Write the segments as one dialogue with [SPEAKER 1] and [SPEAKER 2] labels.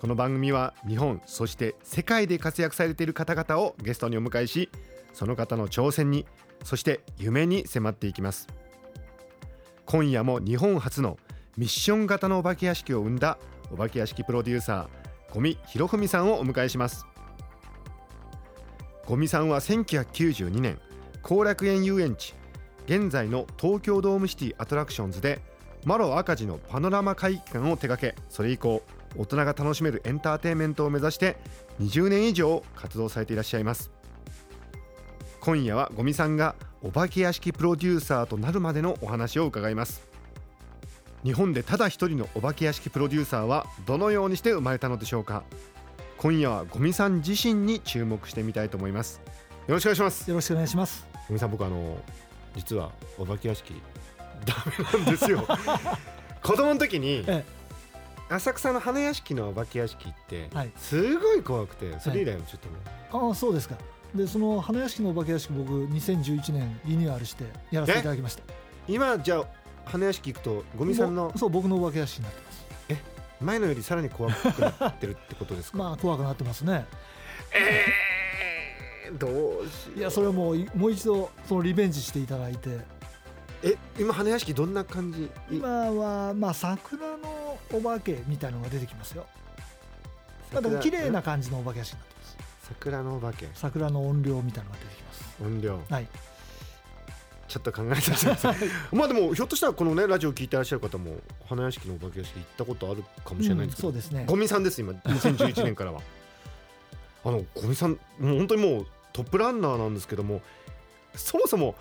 [SPEAKER 1] この番組は日本そして世界で活躍されている方々をゲストにお迎えしその方の挑戦にそして夢に迫っていきます。今夜も日本初のミッション型のお化け屋敷を生んだお化け屋敷プロデューサー五味博文さんをお迎えします。五味さんは1992年後楽園遊園地現在の東京ドームシティアトラクションズでマロ赤字のパノラマ会館を手掛けそれ以降大人が楽しめるエンターテインメントを目指して20年以上活動されていらっしゃいます。今夜は五味さんがお化け屋敷プロデューサーとなるまでのお話を伺います。日本でただ一人のお化け屋敷プロデューサーはどのようにして生まれたのでしょうか。今夜は五味さん自身に注目してみたいと思います。よろしくお願いします。
[SPEAKER 2] よろしくお願いします。
[SPEAKER 1] 五味さん僕あの実はお化け屋敷ダメなんですよ。子供の時に、
[SPEAKER 2] え
[SPEAKER 1] 浅草の花屋敷のお化け屋敷って
[SPEAKER 2] はい。
[SPEAKER 1] すごい怖くてそれ以来ちょっとね、
[SPEAKER 2] ああそうですか。でその花屋敷のお化け屋敷僕2011年リニューアルしてやらせていただきました。
[SPEAKER 1] 今じゃあ花屋敷行くと五味さんの
[SPEAKER 2] そう僕のお化け屋敷になってます。
[SPEAKER 1] 前のよりさらに怖くなってるってことですか、
[SPEAKER 2] まあ怖くなってますね。
[SPEAKER 1] えー、どうしよう。
[SPEAKER 2] いやそれはもういもう一度そのリベンジしていただいて。
[SPEAKER 1] え？今花屋敷どんな感じ？
[SPEAKER 2] 今はまあ桜のお化けみたいのが出てきますよ。まあでも綺麗な感じのお化け屋敷になってます
[SPEAKER 1] 桜のお化け。
[SPEAKER 2] 桜の音量みたいのが出てきます。
[SPEAKER 1] 音量
[SPEAKER 2] はい。
[SPEAKER 1] ちょっと考えてください。まあでもひょっとしたらこのねラジオ聞いてらっしゃる方も花屋敷のお化け屋敷行ったことあるかもしれないんですけど、
[SPEAKER 2] うんそうですね。
[SPEAKER 1] ゴミさんです今。2011年からは。あのゴミさんもう本当にもうトップランナーなんですけどもそもそも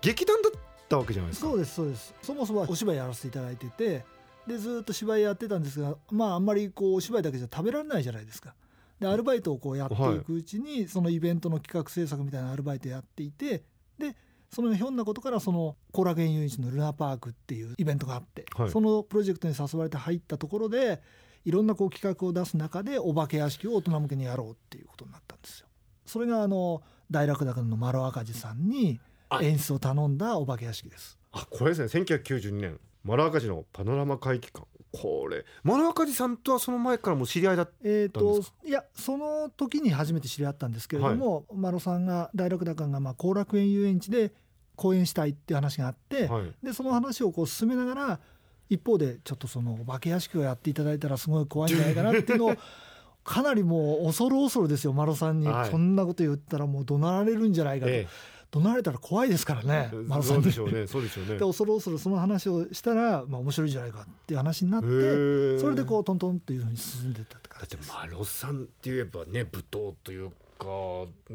[SPEAKER 1] 劇団だったわけじゃないですか。
[SPEAKER 2] そうですそうです。そもそもはお芝居やらせていただいててでずっと芝居やってたんですがまああんまりこうお芝居だけじゃ食べられないじゃないですか。でアルバイトをこうやっていくうちに、そのイベントの企画制作みたいなアルバイトやっていてでそのひょんなことからその後楽園遊園地のルナパークっていうイベントがあって、
[SPEAKER 1] はい。
[SPEAKER 2] そのプロジェクトに誘われて入ったところでいろんなこう企画を出す中でお化け屋敷を大人向けにやろうっていうことになったんですよ。それがあの大楽高の丸赤字さんに
[SPEAKER 1] あ。
[SPEAKER 2] 演出を頼んだお化け屋敷です。
[SPEAKER 1] あこれですね。1992年丸赤字のパノラマ会議館。これ。丸赤字さんとはその前からもう知り合いだ
[SPEAKER 2] えー、と
[SPEAKER 1] なんです
[SPEAKER 2] いやその時に初めて知り合ったんですけれども、マロさんが大楽高がまあ後楽園遊園地で公演したいっていう話があって、
[SPEAKER 1] はい。
[SPEAKER 2] でその話をこう進めながら一方でちょっとそのお化け屋敷をやっていただいたらすごい怖いんじゃないかなっていうのをかなりもう恐る恐るですよマロさんに、
[SPEAKER 1] はい。
[SPEAKER 2] こんなこと言ったらもう怒鳴られるんじゃないかと、
[SPEAKER 1] え
[SPEAKER 2] 怒鳴られたら怖いですからね
[SPEAKER 1] え
[SPEAKER 2] マロさんに
[SPEAKER 1] そうでしょうね。そうでしょうね。
[SPEAKER 2] で恐る恐るその話をしたら、まあ、面白いんじゃないかっていう話になってそれでこうトントンっていうふうに進んでったって
[SPEAKER 1] だって
[SPEAKER 2] 感じです。
[SPEAKER 1] マロさんって言えばね舞踏というか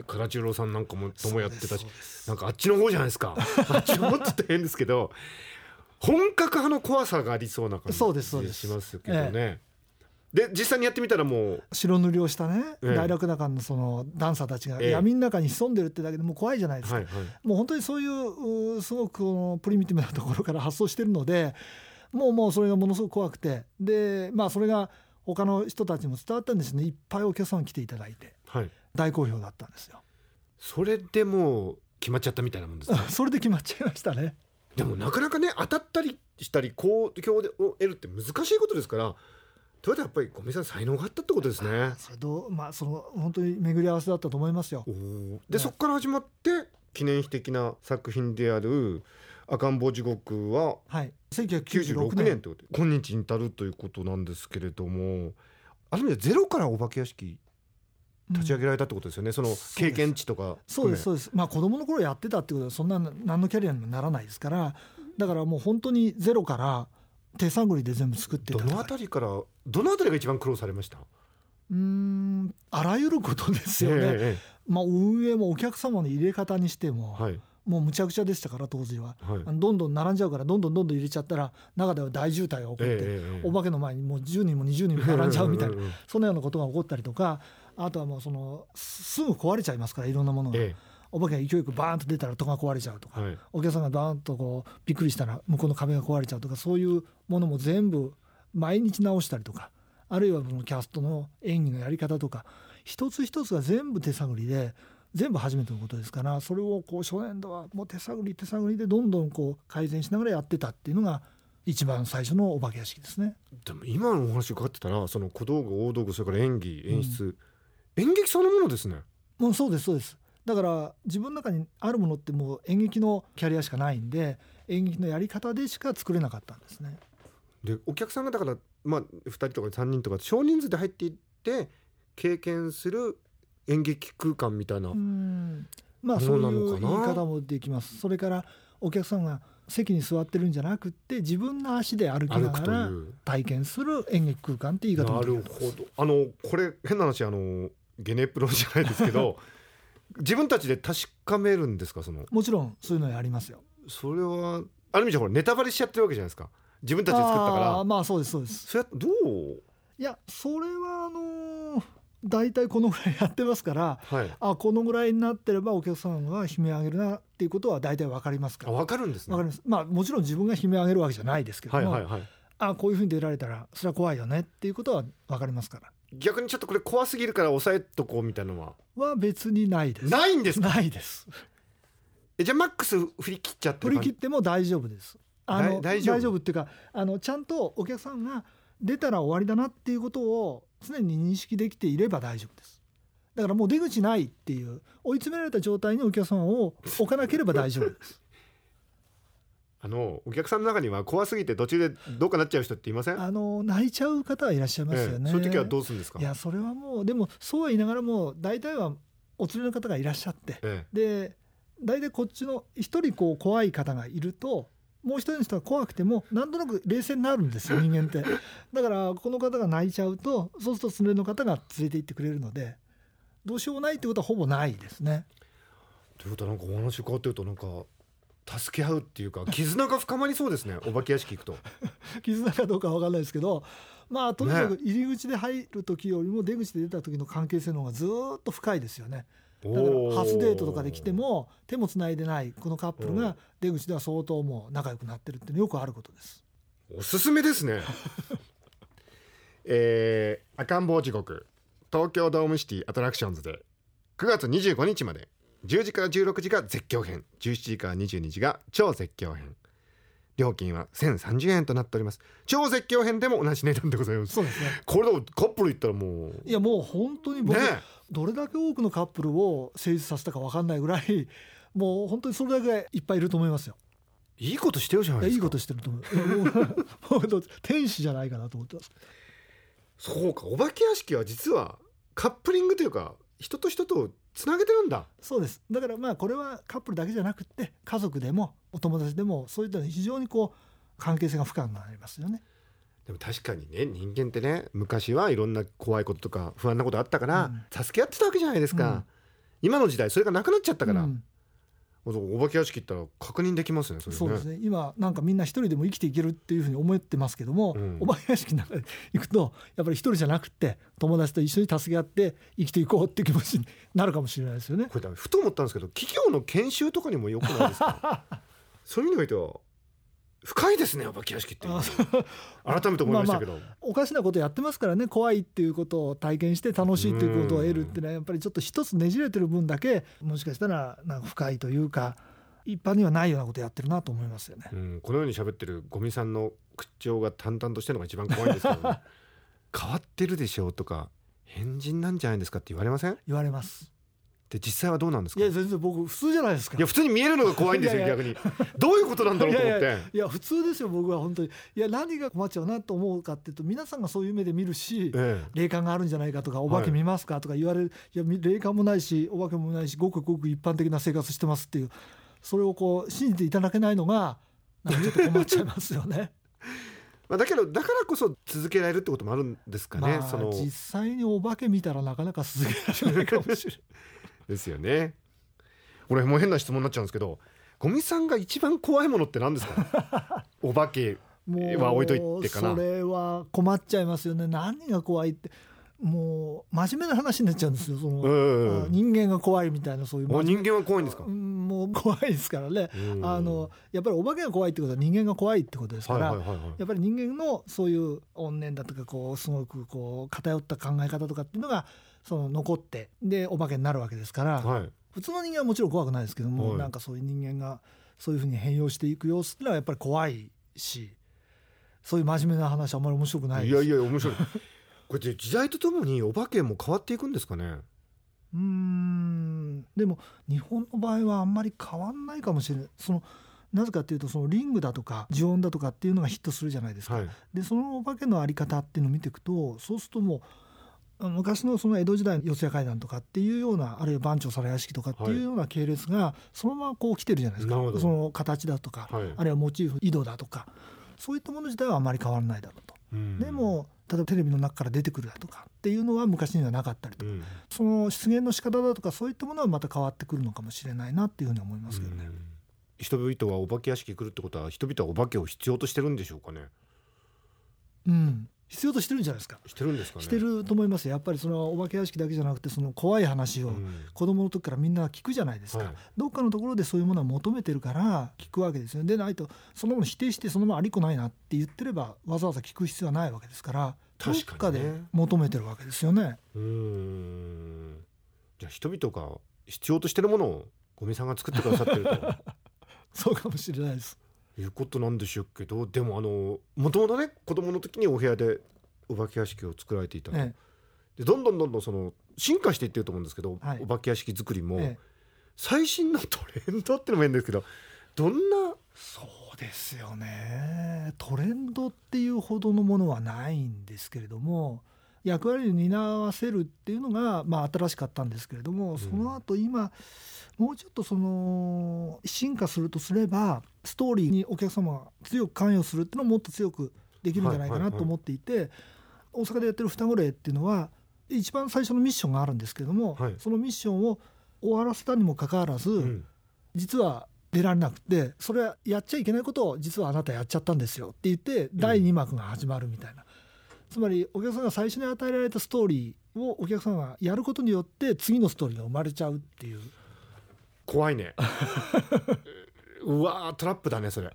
[SPEAKER 1] 唐十郎さんなんかもともやってたしなんかあっちの方じゃないですか。あっちの方って言ったら変ですけど本格派の怖さがありそうな感じしますけどね、で実際にやってみたらもう。
[SPEAKER 2] 白塗りをしたね、
[SPEAKER 1] ええ。
[SPEAKER 2] 大楽高のそのダンサーたちが
[SPEAKER 1] ええ。
[SPEAKER 2] 闇の中に潜んでるってだけでもう怖いじゃないですか、
[SPEAKER 1] はいはい。
[SPEAKER 2] もう本当にそういううすごくこのプリミティブなところから発想してるのでもうもうそれがものすごく怖くて。でまあそれが他の人たちにも伝わったんですね。いっぱいお客さん来ていただいて。
[SPEAKER 1] はい。
[SPEAKER 2] 大好評だったんですよ。
[SPEAKER 1] それでもう決まっちゃったみたいなもんですね
[SPEAKER 2] それで決まっちゃいましたね。
[SPEAKER 1] でもなかなかね当たったりしたり好評を得るって難しいことですからということはやっぱり五味さん才能があったってことですね。
[SPEAKER 2] それどうまあその本当に巡り合わせだったと思いますよ。
[SPEAKER 1] で
[SPEAKER 2] ね。
[SPEAKER 1] そこから始まって記念碑的な作品である「赤ん坊地獄」は
[SPEAKER 2] はい。
[SPEAKER 1] 96
[SPEAKER 2] 1996
[SPEAKER 1] 年
[SPEAKER 2] 年
[SPEAKER 1] ということで今日に至るということなんですけれどもある意味でゼロからお化け屋敷立ち上げられたってことですよね、その経験値とか
[SPEAKER 2] そうです
[SPEAKER 1] う
[SPEAKER 2] そうです。まあ子供の頃やってたってことはそんな何のキャリアにもならないですから。だからもう本当にゼロから手探りで全部作ってた
[SPEAKER 1] どのあたりからどのあたりが一番苦労されました？
[SPEAKER 2] うーんあらゆることですよね、
[SPEAKER 1] えええ
[SPEAKER 2] まあ運営もお客様の入れ方にしても、
[SPEAKER 1] えはい。
[SPEAKER 2] もうむちゃくちゃでしたから当時は。
[SPEAKER 1] はい。
[SPEAKER 2] どんどん並んじゃうからどんどんどんどん入れちゃったら中では大渋滞が起こって、
[SPEAKER 1] え
[SPEAKER 2] お化けの前にもう10人も20人も並んじゃうみたいなそのようなことが起こったりとかあとはもうそのすすぐ壊れちゃいますからいろんなものが、
[SPEAKER 1] え
[SPEAKER 2] お化けが勢いよくバーンと出たら戸が壊れちゃうとか、
[SPEAKER 1] えはい。
[SPEAKER 2] お客さんがバーンとこうびっくりしたら向こうの壁が壊れちゃうとかそういうものも全部毎日直したりとかあるいはそのキャストの演技のやり方とか一つ一つが全部手探りで全部初めてのことですからそれをこう初年度はもう手探り手探りでどんどんこう改善しながらやってたっていうのが一番最初のお化け屋敷ですね。
[SPEAKER 1] でも今のお話伺ってたらその小道具大道具それから演技演出、演劇そのものですね
[SPEAKER 2] もうそうですそうですだから自分の中にあるものってもう演劇のキャリアしかないんで演劇のやり方でしか作れなかったんですね。
[SPEAKER 1] でお客さんがだからまあ2人とか3人とか少人数で入っていって経験する演劇空間みたいな、
[SPEAKER 2] うん。まあ
[SPEAKER 1] そ
[SPEAKER 2] そうういう言い方もできます。それからお客さんが席に座ってるんじゃなくって自分の足で歩きながら
[SPEAKER 1] という。
[SPEAKER 2] 体験する演劇空間って言い方も
[SPEAKER 1] なる
[SPEAKER 2] できます。
[SPEAKER 1] ほど。あのこれ変な話あのゲネプロじゃないですけど 自分たちで確かめるんですか？その。
[SPEAKER 2] もちろんそういうのやりますよ。
[SPEAKER 1] それはある意味じゃほらネタバレしちゃってるわけじゃないですか自分たちで作ったから。
[SPEAKER 2] まあそうですそうです。
[SPEAKER 1] それはどう？
[SPEAKER 2] いやそれはあのー大体このぐらいやってますから
[SPEAKER 1] はい。
[SPEAKER 2] あこのぐらいになってればお客さんが悲鳴上げるなっていうことは大体わかりますか
[SPEAKER 1] あ
[SPEAKER 2] ら
[SPEAKER 1] 分かるんですね。
[SPEAKER 2] わかります。まあもちろん自分が悲鳴上げるわけじゃないですけども、
[SPEAKER 1] はいはいはい。
[SPEAKER 2] あこういうふうに出られたらそれは怖いよねっていうことはわかりますから。
[SPEAKER 1] 逆にちょっとこれ怖すぎるから抑えとこうみたいなのは？
[SPEAKER 2] は別にないです。
[SPEAKER 1] ないんですか？
[SPEAKER 2] ないです。
[SPEAKER 1] えじゃあマックス振り切っちゃって
[SPEAKER 2] 振り切っても大丈夫ですあの
[SPEAKER 1] 大大丈夫
[SPEAKER 2] っていうかあのちゃんとお客さんが出たら終わりだなっていうことを常に認識できていれば大丈夫です。だからもう出口ないっていう追い詰められた状態にお客さんを置かなければ大丈夫です。
[SPEAKER 1] あのお客さんの中には怖すぎて途中でどうかなっちゃう人っていません？
[SPEAKER 2] あの泣いちゃう方はいらっしゃいますよね、
[SPEAKER 1] ええ。そういう時はどうするんですか？
[SPEAKER 2] いやそれはもうでもそうは言いながらも大体はお連れの方がいらっしゃって。
[SPEAKER 1] え。
[SPEAKER 2] で大体こっちの一人こう怖い方がいるともう一人の人が怖くてもなんとなく冷静になるんですよ 人間って。だからこの方が泣いちゃうとそうすると連れの方が連れて行ってくれるのでどうしようもないってことはほぼないですね。
[SPEAKER 1] えということはなんかお話伺ってるとなんか助け合うっていうか絆が深まりそうですね お化け屋敷行くと。
[SPEAKER 2] 絆かどうかは分かんないですけどまあとにかく入り口で入る時よりも出口で出た時の関係性の方がずーっと深いですよねだから初デートとかで来ても手もつないでないこのカップル
[SPEAKER 1] うん。
[SPEAKER 2] が出口では相当もう仲良くなってるっていうのよくあることです。
[SPEAKER 1] おすすめですね。えー、赤ん坊時刻。東京ドームシティアトラクションズで。9月25日まで。10時から16時が絶叫編。17時から22時が超絶叫編料金は1030円となっております。超絶叫編でも同じ値段でございます。
[SPEAKER 2] そうですね。
[SPEAKER 1] これでもカップル行ったらもう。
[SPEAKER 2] いやもう本当に僕、
[SPEAKER 1] ね。
[SPEAKER 2] どれだけ多くのカップルを成立させたか分かんないぐらい もう本当にそれだけいっぱいいると思いますよ。
[SPEAKER 1] いいことしてるじゃないですか。
[SPEAKER 2] いやいいことしてると思う。もう天使じゃないかなと思ってます。
[SPEAKER 1] そうかお化け屋敷は実はカップリングというか人と人とをつなげてるんだ。
[SPEAKER 2] そうです。だからまあこれはカップルだけじゃなくって家族でもお友達でもそういったの非常にこう関係性が深くなりますよね。
[SPEAKER 1] でも確かにね人間ってね昔はいろんな怖いこととか不安なことあったから、助け合ってたわけじゃないですか、
[SPEAKER 2] うん。
[SPEAKER 1] 今の時代それがなくなっちゃったから、
[SPEAKER 2] うん
[SPEAKER 1] お化け屋敷行ったら確認できますねそれね。
[SPEAKER 2] そうですね。今なんかみんな一人でも生きていけるっていうふうに思ってますけども、
[SPEAKER 1] うん。
[SPEAKER 2] お化け屋敷の中で行くとやっぱり一人じゃなくって友達と一緒に助け合って生きていこうっていう気持ちになるかもしれないですよね。
[SPEAKER 1] これだふと思ったんですけど企業の研修とかにもよくないですか？そういう意味においては深いですねお化け屋敷って。改めて思いましたけど、
[SPEAKER 2] おかしなことやってますからね怖いっていうことを体験して楽しいっていうことを得るっていうのはやっぱりちょっと一つねじれてる分だけもしかしたらなんか深いというか一般にはないようなことやってるなと思いますよね。
[SPEAKER 1] うん、このように喋ってるゴミさんの口調が淡々としてるのが一番怖いんですけど、ね、変わってるでしょうとか変人なんじゃないですかって言われません？
[SPEAKER 2] 言われます。
[SPEAKER 1] で実際はどうなんですか？
[SPEAKER 2] いや全然僕普通じゃないですか。
[SPEAKER 1] いや普通に見えるのが怖いんですよ
[SPEAKER 2] いやいや。
[SPEAKER 1] 逆に。どういうことなんだろうと思って。
[SPEAKER 2] いやいやいや普通ですよ僕は本当に。いや何が困っちゃうなと思うかっていうと皆さんがそういう目で見るし
[SPEAKER 1] え
[SPEAKER 2] 霊感があるんじゃないかとかお化け見ますかとか言われる、い、やみ霊感もないしお化けもないしごくごく一般的な生活してますっていうそれをこう信じていただけないのがちょっと困っちゃいますよね。
[SPEAKER 1] まあ、だけどだからこそ続けられるってこともあるんですかね、
[SPEAKER 2] まあ
[SPEAKER 1] その。
[SPEAKER 2] 実際にお化け見たらなかなか続けられないかもしれない。
[SPEAKER 1] ですよね。俺もう変な質問になっちゃうんですけどゴミさんが一番怖いものって何ですか？お化けは置いといてかな。
[SPEAKER 2] それは困っちゃいますよね。何が怖いって。もう真面目な話になっちゃうんですよその、
[SPEAKER 1] うん
[SPEAKER 2] あ人間が怖いみたいなそういう
[SPEAKER 1] あ人間は怖いんですか？
[SPEAKER 2] うんもう怖いですからね。
[SPEAKER 1] うん。
[SPEAKER 2] あのやっぱりお化けが怖いってことは人間が怖いってことですから、
[SPEAKER 1] はいはいはいはい。
[SPEAKER 2] やっぱり人間のそういう怨念だとかこうすごくこう偏った考え方とかっていうのがその残ってでお化けになるわけですから、
[SPEAKER 1] はい。
[SPEAKER 2] 普通の人間はもちろん怖くないですけども、
[SPEAKER 1] はい。
[SPEAKER 2] なんかそういう人間がそういうふうに変容していく様子っていうのはやっぱり怖いしそういう真面目な話あんまり面白くないです。
[SPEAKER 1] いやいや面白い。これって時代とともにお化けも変わっていくんですかね？
[SPEAKER 2] うーん。でも日本の場合はあんまり変わんないかもしれない。そのなぜかっていうとそのリングだとか呪音だとかっていうのがヒットするじゃないですか、
[SPEAKER 1] はい。
[SPEAKER 2] でそのお化けのあり方っていうのを見ていくとそうするともうあ昔のその江戸時代の四谷怪談とかっていうようなあるいは番長皿屋敷とかっていうような系列がそのままこう来てるじゃないですか、
[SPEAKER 1] なるほど。
[SPEAKER 2] その形だとか、
[SPEAKER 1] はい。
[SPEAKER 2] あるいはモチーフ井戸だとかそういったもの自体はあまり変わらないだろうと。
[SPEAKER 1] うん。
[SPEAKER 2] でも例えばテレビの中から出てくるだとかっていうのは昔にはなかったりとか。
[SPEAKER 1] うん。
[SPEAKER 2] その出現の仕方だとかそういったものはまた変わってくるのかもしれないなっていうふうに思いますけどね。
[SPEAKER 1] うん。人々はお化け屋敷来るってことは人々はお化けを必要としてるんでしょうかね。
[SPEAKER 2] うん、必要としてるんじゃないですか。
[SPEAKER 1] してるんですかね。
[SPEAKER 2] してると思いますよ。やっぱりそのお化け屋敷だけじゃなくてその怖い話を
[SPEAKER 1] うん。
[SPEAKER 2] 子供の時からみんな聞くじゃないですか、
[SPEAKER 1] はい。
[SPEAKER 2] どっかのところでそういうものは求めてるから聞くわけですよ。ねでないとそのもの否定してそのままありこないなって言ってればわざわざ聞く必要はないわけですからどっ
[SPEAKER 1] 確か
[SPEAKER 2] で求めてるわけですよね。
[SPEAKER 1] うーん。じゃあ人々が必要としてるものをゴミさんが作ってくださってると。
[SPEAKER 2] そうかもしれないです。
[SPEAKER 1] いうことなんでしょうけどでもあのもともとね子供の時にお部屋でお化け屋敷を作られていたと、
[SPEAKER 2] え
[SPEAKER 1] でどんどんどんどんその進化していってると思うんですけど、
[SPEAKER 2] はい。
[SPEAKER 1] お化け屋敷作りも、
[SPEAKER 2] ええ。え
[SPEAKER 1] 最新のトレンドってのも変ですけどどんな？
[SPEAKER 2] そうですよね。トレンドっていうほどのものはないんですけれども役割を担わせるっていうのが、まあ、新しかったんですけれどもその後今もうちょっとその進化するとすればストーリーにお客様が強く関与するっていうのをもっと強くできるんじゃないかなと思っていて大阪でやってる双子霊っていうのは一番最初のミッションがあるんですけれども、
[SPEAKER 1] はい。
[SPEAKER 2] そのミッションを終わらせたにもかかわらず、
[SPEAKER 1] うん。
[SPEAKER 2] 実は出られなくてそれはやっちゃいけないことを実はあなたやっちゃったんですよって言って第2幕が始まるみたいな、つまりお客さんが最初に与えられたストーリーをお客さんがやることによって次のストーリーが生まれちゃうっていう。
[SPEAKER 1] 怖いね うわートラップだねそれ。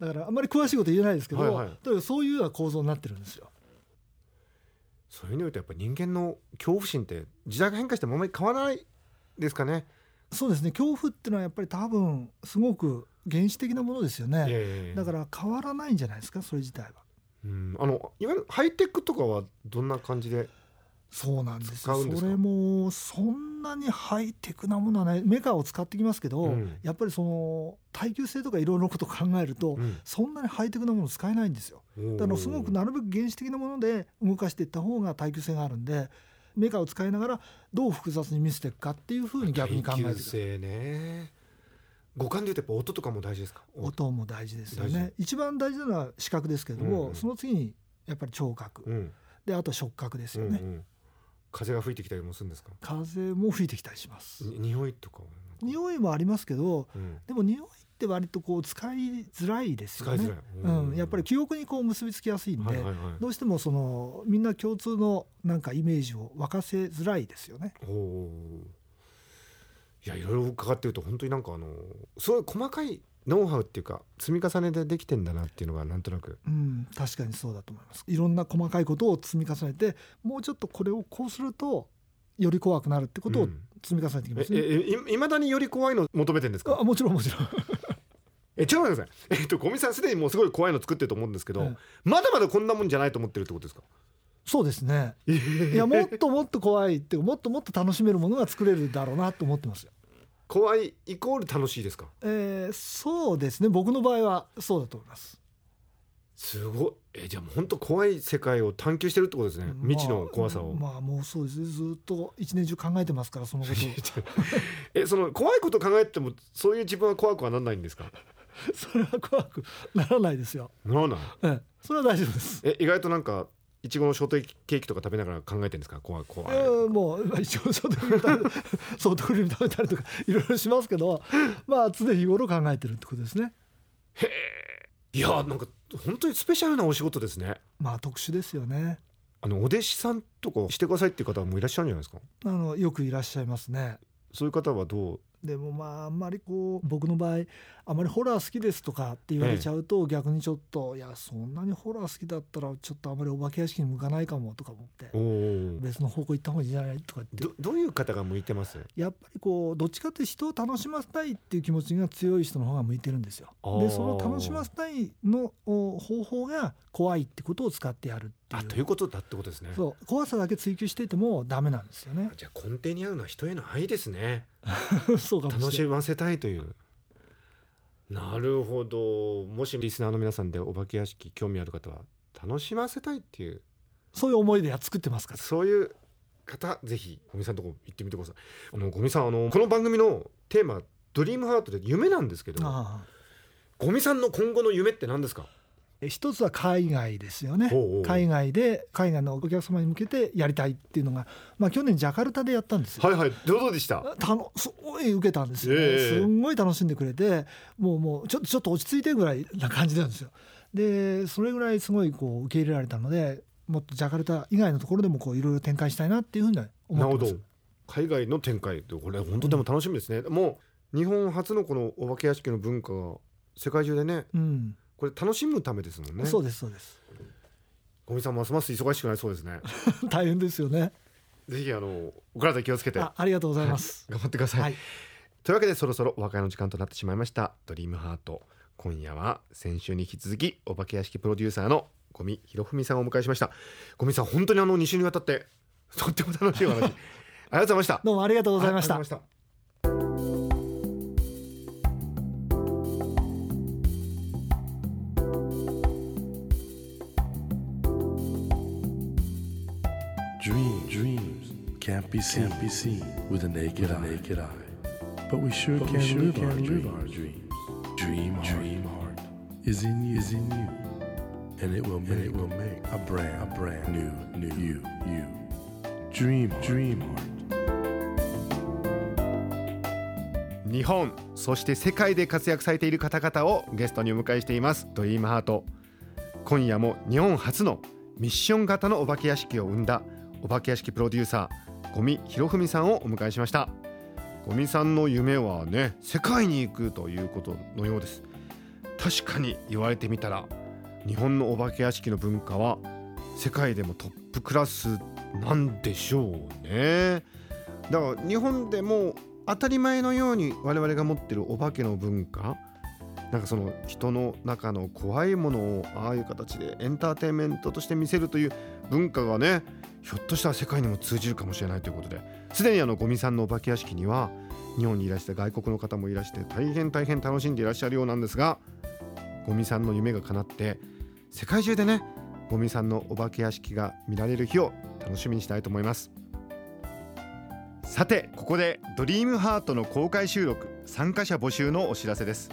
[SPEAKER 2] だからあんまり詳しいこと言えないですけど、
[SPEAKER 1] はいはい。
[SPEAKER 2] だからそういうような構造になってるんですよ。
[SPEAKER 1] そういうの言うとやっぱり人間の恐怖心って時代が変化してもあんまり変わらないですかね。
[SPEAKER 2] そうですね。恐怖っていうのはやっぱり多分すごく原始的なものですよね、だから変わらないんじゃないですかそれ自体は。
[SPEAKER 1] うん。あのいわゆるハイテクとかはどんな感じで
[SPEAKER 2] そうなんですそれもそんなにハイテクなものはない。メカを使ってきますけど、
[SPEAKER 1] うん。
[SPEAKER 2] やっぱりその耐久性とかいろいろなことを考えると、
[SPEAKER 1] うん。
[SPEAKER 2] そんなにハイテクなもの使えないんですよ。だからすごくなるべく原始的なもので動かしていった方が耐久性があるんでメカを使いながらどう複雑に見せていくかっていうふうに逆に考えてい。く
[SPEAKER 1] 耐久性ね。五感で言うとやっぱ音とかも大事ですか？
[SPEAKER 2] 音。も大事ですよね。一番大事なのは視覚ですけども、
[SPEAKER 1] うんうん。
[SPEAKER 2] その次にやっぱり聴覚、
[SPEAKER 1] うん。
[SPEAKER 2] であと触覚ですよね、
[SPEAKER 1] うんうん風が吹いてきたりもするんですか？
[SPEAKER 3] 風も吹いてきたりします。
[SPEAKER 1] に匂いとかは
[SPEAKER 2] 匂いもありますけど
[SPEAKER 1] うん。
[SPEAKER 2] でも匂いって割とこう使いづらいですよね。
[SPEAKER 1] 使いづらい。
[SPEAKER 2] うん、やっぱり記憶にこう結びつきやすいんで、
[SPEAKER 1] はいはいはい。
[SPEAKER 2] どうしてもそのみんな共通のなんかイメージを沸かせづらいですよね。
[SPEAKER 1] いやいろいろ伺ってると本当になんかあのすごい細かいノウハウっていうか積み重ねでできてんだなっていうのがなんとなく
[SPEAKER 2] うん、確かにそうだと思います。いろんな細かいことを積み重ねてもうちょっとこれをこうするとより怖くなるってことを
[SPEAKER 1] うん
[SPEAKER 2] 積み重ねていき
[SPEAKER 1] え
[SPEAKER 2] ますね。
[SPEAKER 1] えいいまだにより怖いの求めてるんですか？
[SPEAKER 2] あもちろんもちろん。
[SPEAKER 1] えちょっと待ってください えっとゴミさんすでにもうすごい怖いの作ってると思うんですけど、
[SPEAKER 2] え
[SPEAKER 1] まだまだこんなもんじゃないと思ってるってことですか？
[SPEAKER 2] そうですね。いやもっともっと怖いってもっともっと楽しめるものが作れるだろうなと思ってますよ。
[SPEAKER 1] 怖いイコール楽しいですか？
[SPEAKER 2] えーそうですね。僕の場合はそうだと思います。
[SPEAKER 1] すごい。えじゃあもう本当怖い世界を探求してるってことですね、未知の怖さを、
[SPEAKER 2] まあ、まあもうそうです。ずっと一年中考えてますからそのこと。を
[SPEAKER 1] えその怖いこと考えてもそういう自分は怖くはならないんですか？
[SPEAKER 2] それは怖くならないですよ。
[SPEAKER 1] ならない。
[SPEAKER 2] ええ、それは大丈夫です。
[SPEAKER 1] え意外となんかいちごのショートケーキとか食べながら考えてるんですか？怖い怖い、
[SPEAKER 2] えーもうまあ一応ソフトクリーム食べソフトクリーム食べたりとかいろいろしますけどまあ常日頃考えてるってことですね。
[SPEAKER 1] いやなんか本当にスペシャルなお仕事ですね。
[SPEAKER 2] まあ特殊ですよね。
[SPEAKER 1] あのお弟子さんとかしてくださいっていう方もいらっしゃるんじゃないですか？
[SPEAKER 2] あのよくいらっしゃいますね。
[SPEAKER 1] そういう方はどう
[SPEAKER 2] でもまああんまりこう僕の場合あまりホラー好きですとかって言われちゃうと逆にちょっといやそんなにホラー好きだったらちょっとあまりお化け屋敷に向かないかもとか思って別の方向行った方がいいんじゃないとかって。
[SPEAKER 1] どどういう方が向いてます？
[SPEAKER 2] やっぱりこうどっちかって人を楽しませたいっていう気持ちが強い人の方が向いてるんですよ。でその楽しませたいのお方法が怖いってことを使ってやる
[SPEAKER 1] あということだってことですね。
[SPEAKER 2] そう。怖さだけ追求していてもダメなんですよね。
[SPEAKER 1] じゃあ根底にあるのは人への愛ですね。
[SPEAKER 2] そうかも
[SPEAKER 1] 楽しませたいという。なるほど。もしリスナーの皆さんでお化け屋敷興味ある方は楽しませたいっていう。
[SPEAKER 2] そういう思いでや作ってますから。
[SPEAKER 1] そういう方ぜひゴミさんのとこ行ってみてください。あのゴミさんあのこの番組のテーマドリームハートで夢なんですけど
[SPEAKER 2] ああ。
[SPEAKER 1] ゴミさんの今後の夢って何ですか？
[SPEAKER 2] え一つは海外ですよね。海外で海外のお客様に向けてやりたいっていうのが、まあ、去年ジャカルタでやったんですよ。
[SPEAKER 1] はいはい。どうでした？
[SPEAKER 2] たのすごい受けたんですよ、ね。
[SPEAKER 1] ええ。
[SPEAKER 2] すんごい楽しんでくれてもうもうちょっとちょっと落ち着いてるぐらいな感じなんですよ。でそれぐらいすごいこう受け入れられたのでもっとジャカルタ以外のところでもこういろいろ展開したいなっていうふうに思ってます。
[SPEAKER 1] 海外の展開これ本当でも楽しみですね、もう日本初のこのお化け屋敷の文化が世界中でね
[SPEAKER 2] うん、
[SPEAKER 1] これ楽しむためですもんね。
[SPEAKER 2] そうですそうです。
[SPEAKER 1] ゴミさんますます忙しくなりそうですね。
[SPEAKER 2] 大変ですよね。
[SPEAKER 1] ぜひあのお体気をつけて。
[SPEAKER 2] あありがとうございます、
[SPEAKER 1] 頑張ってください、
[SPEAKER 2] はい。
[SPEAKER 1] というわけでそろそろお別れの時間となってしまいました。ドリームハート。今夜は先週に引き続きお化け屋敷プロデューサーのゴミひろふみさんをお迎えしました。ゴミさん本当にあの2週にわたってとっても楽しいお話。ありがとうございました。
[SPEAKER 2] どうもありがとうございました、
[SPEAKER 4] be seen, can't be seen with a naked, eye. naked eye. But we sure can, we sure live, can our live dreams. our dreams. Dream, heart, dream heart is in you, is in you, and it will make, it will make a brand, a brand new, new you, you. Dream, heart, dream heart.
[SPEAKER 1] 日本そして世界で活躍されている方々をゲストにお迎えしていますドリームハート今夜も日本初のミッション型のお化け屋敷を生んだお化け屋敷プロデューサゴミひろふみさんをお迎えしました。ゴミさんの夢はね世界に行くということのようです。確かに言われてみたら日本のお化け屋敷の文化は世界でもトップクラスなんでしょうね。だから日本でも当たり前のように我々が持ってるお化けの文化なんかその人の中の怖いものをああいう形でエンターテインメントとして見せるという文化がねひょっとしたら世界にも通じるかもしれないということですでにあのゴミさんのお化け屋敷には日本にいらして外国の方もいらして大変大変楽しんでいらっしゃるようなんですがゴミさんの夢が叶って世界中でねゴミさんのお化け屋敷が見られる日を楽しみにしたいと思います。さてここでドリームハートの公開収録参加者募集のお知らせです。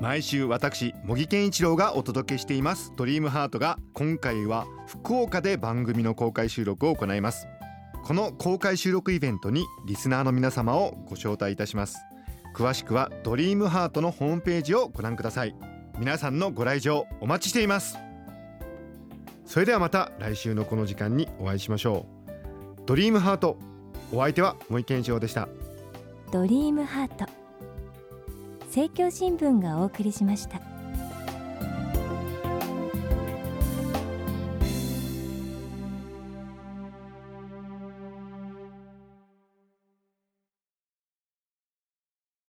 [SPEAKER 1] 毎週私茂木健一郎がお届けしています。ドリームハートが今回は福岡で番組の公開収録を行います。この公開収録イベントにリスナーの皆様をご招待いたします。詳しくはドリームハートのホームページをご覧ください。皆さんのご来場お待ちしています。それではまた来週のこの時間にお会いしましょう。ドリームハートお相手は森健一郎でした。
[SPEAKER 3] ドリームハート。政教新聞がお送りしました。